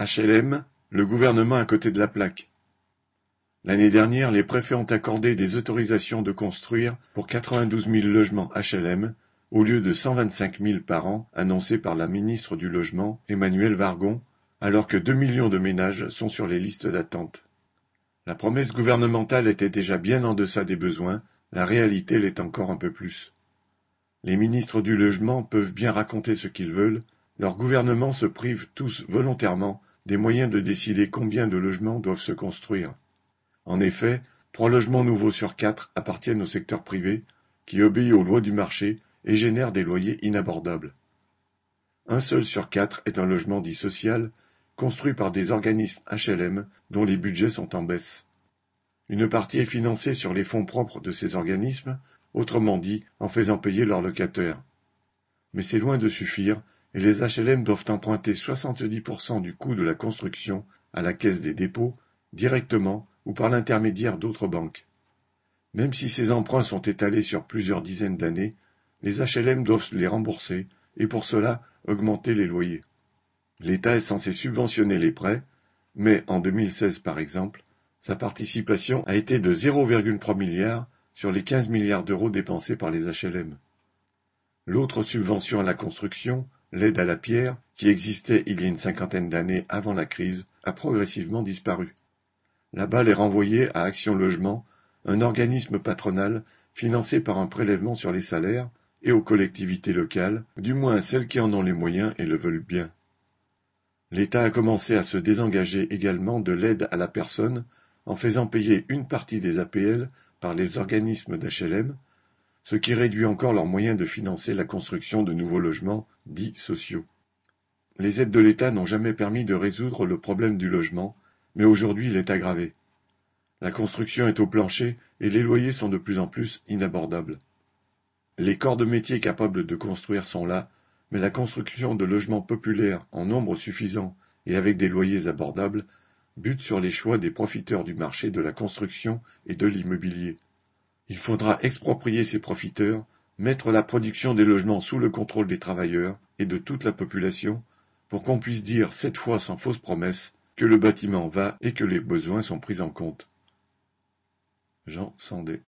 HLM, le gouvernement à côté de la plaque. L'année dernière, les préfets ont accordé des autorisations de construire pour 92 000 logements HLM, au lieu de 125 000 par an annoncés par la ministre du Logement, Emmanuel Vargon, alors que 2 millions de ménages sont sur les listes d'attente. La promesse gouvernementale était déjà bien en deçà des besoins, la réalité l'est encore un peu plus. Les ministres du Logement peuvent bien raconter ce qu'ils veulent, leurs gouvernements se privent tous volontairement des moyens de décider combien de logements doivent se construire. En effet, trois logements nouveaux sur quatre appartiennent au secteur privé, qui obéit aux lois du marché et génère des loyers inabordables. Un seul sur quatre est un logement dit social, construit par des organismes HLM dont les budgets sont en baisse. Une partie est financée sur les fonds propres de ces organismes, autrement dit en faisant payer leurs locataires. Mais c'est loin de suffire et les HLM doivent emprunter 70% du coût de la construction à la Caisse des dépôts, directement ou par l'intermédiaire d'autres banques. Même si ces emprunts sont étalés sur plusieurs dizaines d'années, les HLM doivent les rembourser et pour cela augmenter les loyers. L'État est censé subventionner les prêts, mais en 2016 par exemple, sa participation a été de 0,3 milliard sur les 15 milliards d'euros dépensés par les HLM. L'autre subvention à la construction L'aide à la pierre, qui existait il y a une cinquantaine d'années avant la crise, a progressivement disparu. La balle est renvoyée à Action Logement, un organisme patronal financé par un prélèvement sur les salaires, et aux collectivités locales, du moins celles qui en ont les moyens et le veulent bien. L'État a commencé à se désengager également de l'aide à la personne en faisant payer une partie des APL par les organismes d'HLM, ce qui réduit encore leurs moyens de financer la construction de nouveaux logements dits sociaux. Les aides de l'État n'ont jamais permis de résoudre le problème du logement, mais aujourd'hui il est aggravé. La construction est au plancher et les loyers sont de plus en plus inabordables. Les corps de métier capables de construire sont là, mais la construction de logements populaires en nombre suffisant et avec des loyers abordables bute sur les choix des profiteurs du marché de la construction et de l'immobilier. Il faudra exproprier ces profiteurs, mettre la production des logements sous le contrôle des travailleurs et de toute la population, pour qu'on puisse dire cette fois sans fausse promesse que le bâtiment va et que les besoins sont pris en compte. Jean Sandé